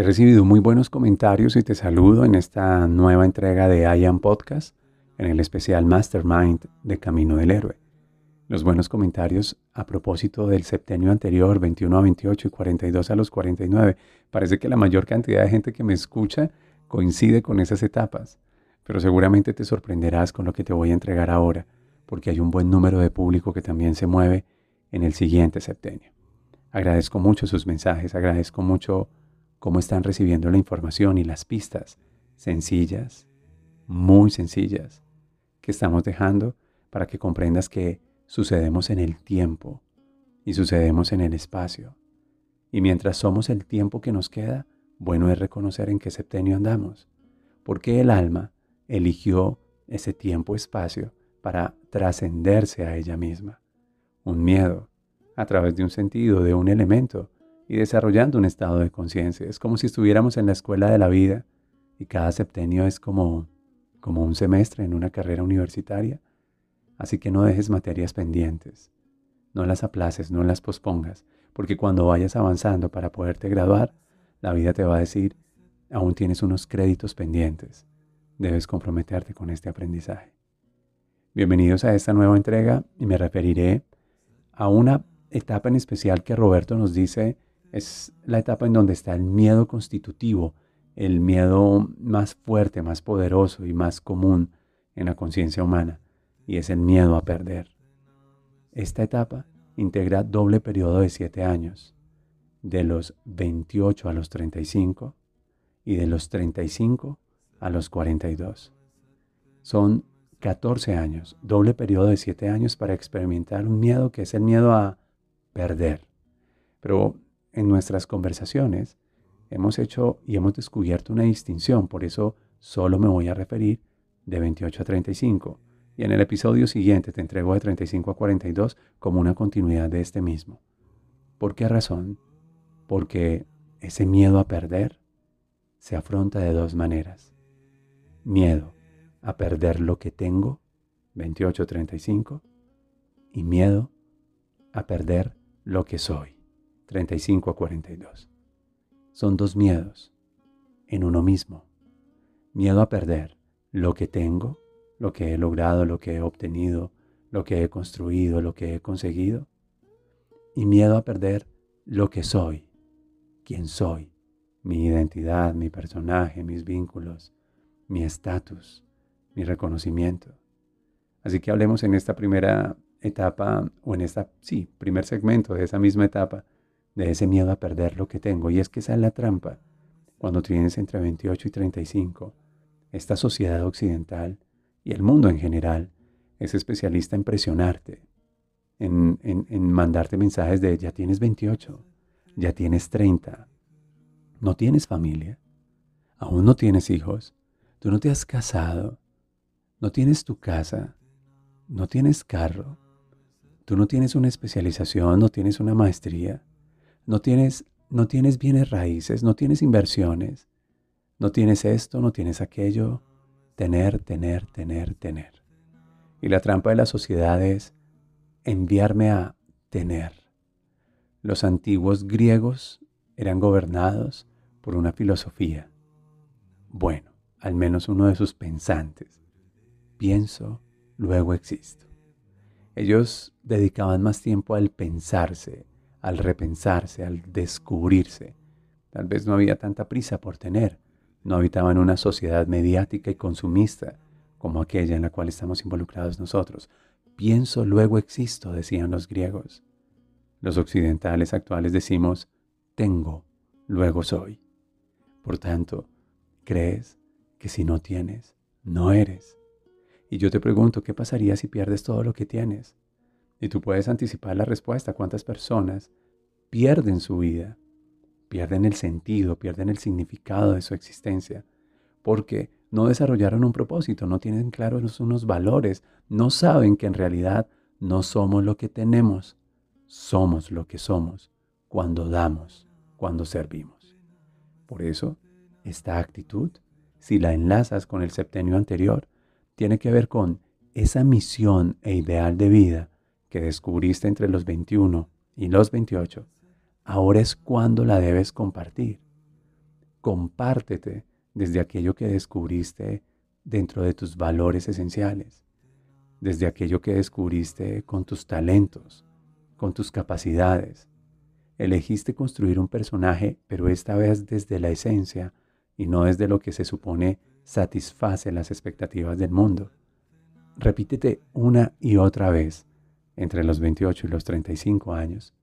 He recibido muy buenos comentarios y te saludo en esta nueva entrega de I Podcast, en el especial Mastermind de Camino del Héroe. Los buenos comentarios a propósito del septenio anterior, 21 a 28 y 42 a los 49. Parece que la mayor cantidad de gente que me escucha coincide con esas etapas, pero seguramente te sorprenderás con lo que te voy a entregar ahora, porque hay un buen número de público que también se mueve en el siguiente septenio. Agradezco mucho sus mensajes, agradezco mucho cómo están recibiendo la información y las pistas sencillas, muy sencillas, que estamos dejando para que comprendas que sucedemos en el tiempo y sucedemos en el espacio. Y mientras somos el tiempo que nos queda, bueno es reconocer en qué septenio andamos, porque el alma eligió ese tiempo-espacio para trascenderse a ella misma. Un miedo, a través de un sentido, de un elemento, y desarrollando un estado de conciencia. Es como si estuviéramos en la escuela de la vida y cada septenio es como, como un semestre en una carrera universitaria. Así que no dejes materias pendientes, no las aplaces, no las pospongas, porque cuando vayas avanzando para poderte graduar, la vida te va a decir, aún tienes unos créditos pendientes, debes comprometerte con este aprendizaje. Bienvenidos a esta nueva entrega y me referiré a una etapa en especial que Roberto nos dice es la etapa en donde está el miedo constitutivo, el miedo más fuerte, más poderoso y más común en la conciencia humana, y es el miedo a perder. Esta etapa integra doble periodo de siete años, de los 28 a los 35 y de los 35 a los 42. Son 14 años, doble periodo de siete años para experimentar un miedo que es el miedo a perder. Pero en nuestras conversaciones hemos hecho y hemos descubierto una distinción, por eso solo me voy a referir de 28 a 35 y en el episodio siguiente te entrego de 35 a 42 como una continuidad de este mismo. ¿Por qué razón? Porque ese miedo a perder se afronta de dos maneras. Miedo a perder lo que tengo, 28 a 35, y miedo a perder lo que soy. 35 a 42. Son dos miedos en uno mismo. Miedo a perder lo que tengo, lo que he logrado, lo que he obtenido, lo que he construido, lo que he conseguido. Y miedo a perder lo que soy, quién soy, mi identidad, mi personaje, mis vínculos, mi estatus, mi reconocimiento. Así que hablemos en esta primera etapa, o en esta, sí, primer segmento de esa misma etapa, de ese miedo a perder lo que tengo. Y es que esa es la trampa. Cuando tienes entre 28 y 35, esta sociedad occidental y el mundo en general es especialista en presionarte, en, en mandarte mensajes de ya tienes 28, ya tienes 30, no tienes familia, aún no tienes hijos, tú no te has casado, no tienes tu casa, no tienes carro, tú no tienes una especialización, no tienes una maestría, no tienes, no tienes bienes raíces, no tienes inversiones, no tienes esto, no tienes aquello, tener, tener, tener, tener. Y la trampa de la sociedad es enviarme a tener. Los antiguos griegos eran gobernados por una filosofía. Bueno, al menos uno de sus pensantes. Pienso, luego existo. Ellos dedicaban más tiempo al pensarse, al repensarse, al descubrirse. Tal vez no había tanta prisa por tener. No habitaban una sociedad mediática y consumista como aquella en la cual estamos involucrados nosotros. Pienso, luego existo, decían los griegos. Los occidentales actuales decimos, tengo, luego soy. Por tanto, Crees que si no tienes, no eres. Y yo te pregunto, ¿qué pasaría si pierdes todo lo que tienes? Y tú puedes anticipar la respuesta. ¿Cuántas personas pierden su vida? Pierden el sentido, pierden el significado de su existencia. Porque no desarrollaron un propósito, no tienen claros unos valores, no saben que en realidad no somos lo que tenemos, somos lo que somos cuando damos, cuando servimos. Por eso, esta actitud, si la enlazas con el septenio anterior, tiene que ver con esa misión e ideal de vida que descubriste entre los 21 y los 28. Ahora es cuando la debes compartir. Compártete desde aquello que descubriste dentro de tus valores esenciales, desde aquello que descubriste con tus talentos, con tus capacidades. Elegiste construir un personaje, pero esta vez desde la esencia y no desde lo que se supone satisface las expectativas del mundo. Repítete una y otra vez entre los 28 y los 35 años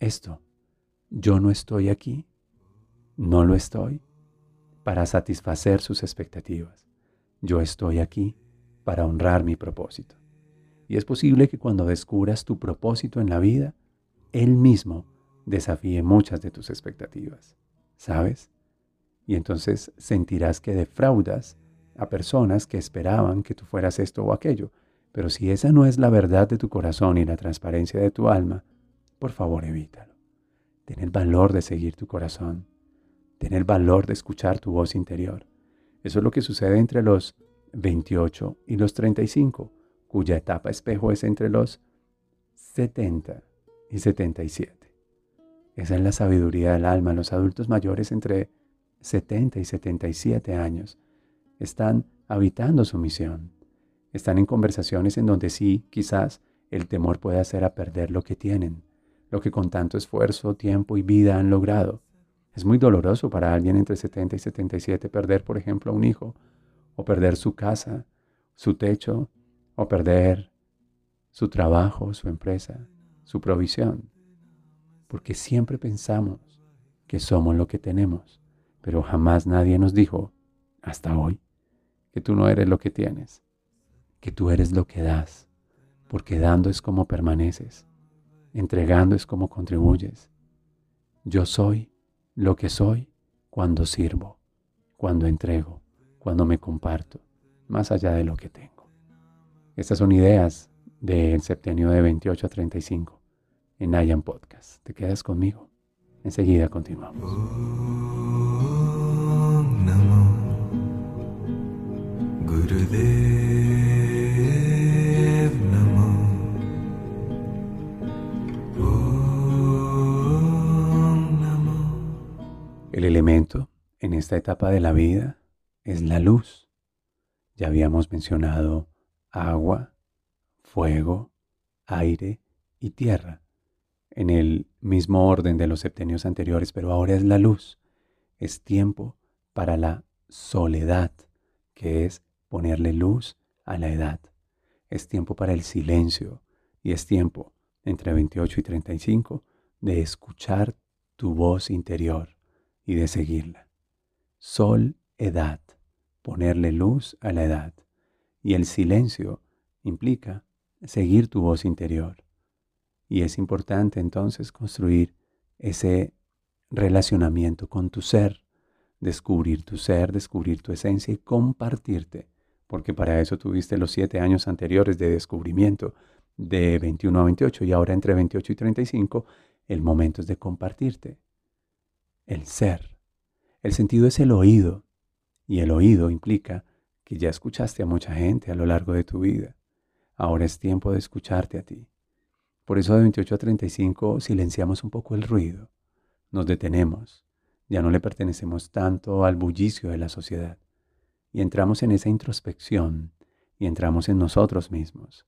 esto. Yo no estoy aquí, no lo estoy para satisfacer sus expectativas. Yo estoy aquí para honrar mi propósito. Y es posible que cuando descubras tu propósito en la vida, Él mismo desafíe muchas de tus expectativas. ¿Sabes? Y entonces sentirás que defraudas a personas que esperaban que tú fueras esto o aquello. Pero si esa no es la verdad de tu corazón y la transparencia de tu alma, por favor evítalo. Ten el valor de seguir tu corazón Ten el valor de escuchar tu voz interior. Eso es lo que sucede entre los 28 y los 35, cuya etapa espejo es entre los 70 y 77. Esa es la sabiduría del alma. Los adultos mayores entre 70 y 77 años están habitando su misión. Están en conversaciones en donde sí, quizás, el temor puede hacer a perder lo que tienen, lo que con tanto esfuerzo, tiempo y vida han logrado. Es muy doloroso para alguien entre 70 y 77 perder, por ejemplo, un hijo, o perder su casa, su techo, o perder su trabajo, su empresa, su provisión. Porque siempre pensamos que somos lo que tenemos, pero jamás nadie nos dijo, hasta hoy, que tú no eres lo que tienes, que tú eres lo que das, porque dando es como permaneces, entregando es como contribuyes. Yo soy lo que soy cuando sirvo, cuando entrego, cuando me comparto, más allá de lo que tengo. Estas son ideas del septenio de 28 a 35 en Ayan Podcast. ¿Te quedas conmigo? Enseguida continuamos. El elemento en esta etapa de la vida es la luz. Ya habíamos mencionado agua, fuego, aire y tierra en el mismo orden de los septenios anteriores, pero ahora es la luz. Es tiempo para la soledad, que es ponerle luz a la edad. Es tiempo para el silencio y es tiempo, entre 28 y 35, de escuchar tu voz interior y de seguirla. Sol, edad, ponerle luz a la edad. Y el silencio implica seguir tu voz interior. Y es importante entonces construir ese relacionamiento con tu ser, descubrir tu ser, descubrir tu esencia y compartirte, porque para eso tuviste los siete años anteriores de descubrimiento de 21 a 28 y ahora entre 28 y 35, el momento es de compartirte, el ser. El sentido es el oído y el oído implica que ya escuchaste a mucha gente a lo largo de tu vida. Ahora es tiempo de escucharte a ti. Por eso de 28 a 35 silenciamos un poco el ruido, nos detenemos, ya no le pertenecemos tanto al bullicio de la sociedad y entramos en esa introspección y entramos en nosotros mismos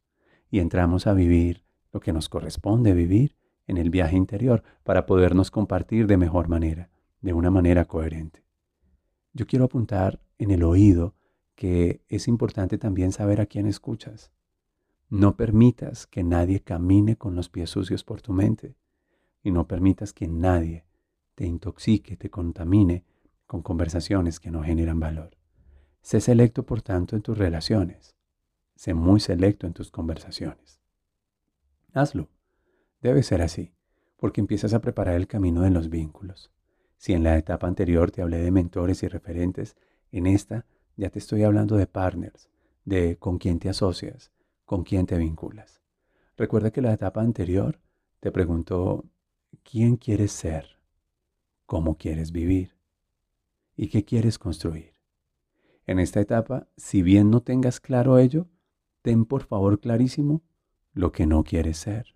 y entramos a vivir lo que nos corresponde vivir en el viaje interior para podernos compartir de mejor manera, de una manera coherente. Yo quiero apuntar en el oído que es importante también saber a quién escuchas. No permitas que nadie camine con los pies sucios por tu mente y no permitas que nadie te intoxique, te contamine con conversaciones que no generan valor. Sé selecto, por tanto, en tus relaciones. Sé muy selecto en tus conversaciones. Hazlo. Debe ser así, porque empiezas a preparar el camino de los vínculos. Si en la etapa anterior te hablé de mentores y referentes, en esta ya te estoy hablando de partners, de con quién te asocias, con quién te vinculas. Recuerda que la etapa anterior te preguntó quién quieres ser, cómo quieres vivir y qué quieres construir. En esta etapa, si bien no tengas claro ello, ten por favor clarísimo lo que no quieres ser,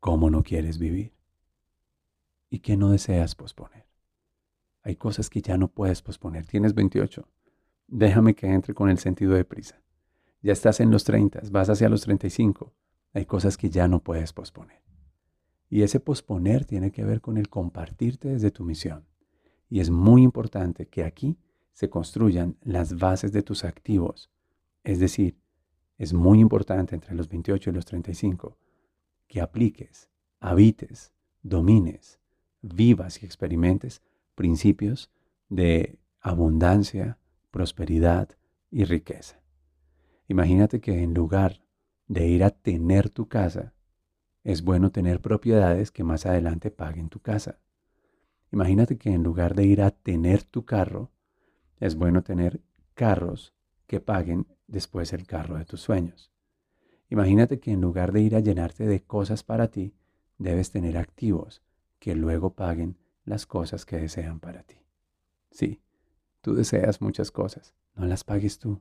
cómo no quieres vivir y qué no deseas posponer. Hay cosas que ya no puedes posponer. Tienes 28. Déjame que entre con el sentido de prisa. Ya estás en los 30, vas hacia los 35. Hay cosas que ya no puedes posponer. Y ese posponer tiene que ver con el compartirte desde tu misión. Y es muy importante que aquí se construyan las bases de tus activos. Es decir, es muy importante entre los 28 y los 35 que apliques, habites, domines, vivas y experimentes principios de abundancia, prosperidad y riqueza. Imagínate que en lugar de ir a tener tu casa, es bueno tener propiedades que más adelante paguen tu casa. Imagínate que en lugar de ir a tener tu carro, es bueno tener carros que paguen después el carro de tus sueños. Imagínate que en lugar de ir a llenarte de cosas para ti, debes tener activos que luego paguen las cosas que desean para ti. Sí, tú deseas muchas cosas, no las pagues tú.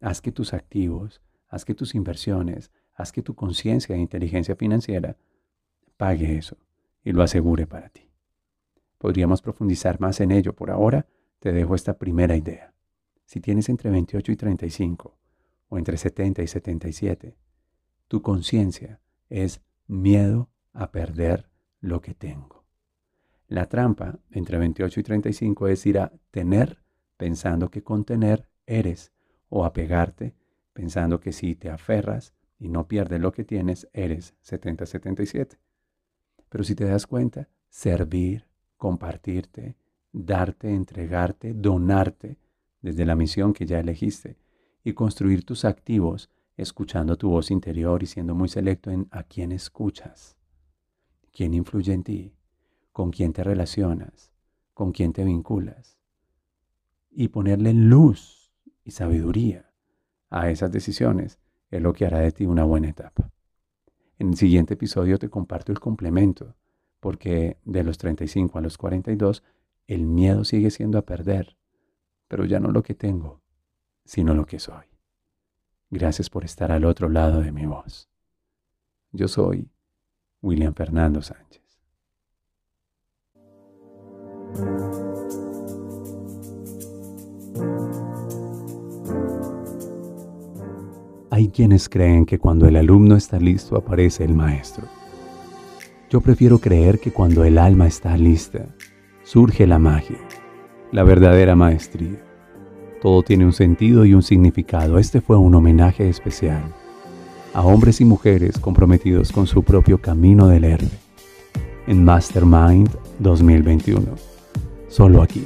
Haz que tus activos, haz que tus inversiones, haz que tu conciencia e inteligencia financiera pague eso y lo asegure para ti. Podríamos profundizar más en ello. Por ahora te dejo esta primera idea. Si tienes entre 28 y 35 o entre 70 y 77, tu conciencia es miedo a perder lo que tengo. La trampa entre 28 y 35 es ir a tener pensando que con tener eres o a pegarte pensando que si te aferras y no pierdes lo que tienes, eres 70-77. Pero si te das cuenta, servir, compartirte, darte, entregarte, donarte desde la misión que ya elegiste y construir tus activos escuchando tu voz interior y siendo muy selecto en a quién escuchas quién influye en ti, con quién te relacionas, con quién te vinculas. Y ponerle luz y sabiduría a esas decisiones es lo que hará de ti una buena etapa. En el siguiente episodio te comparto el complemento, porque de los 35 a los 42 el miedo sigue siendo a perder, pero ya no lo que tengo, sino lo que soy. Gracias por estar al otro lado de mi voz. Yo soy William Fernando Sánchez. Hay quienes creen que cuando el alumno está listo aparece el maestro. Yo prefiero creer que cuando el alma está lista, surge la magia, la verdadera maestría. Todo tiene un sentido y un significado. Este fue un homenaje especial a hombres y mujeres comprometidos con su propio camino del héroe. En Mastermind 2021. Solo aquí,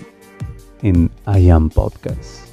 en I Am Podcast.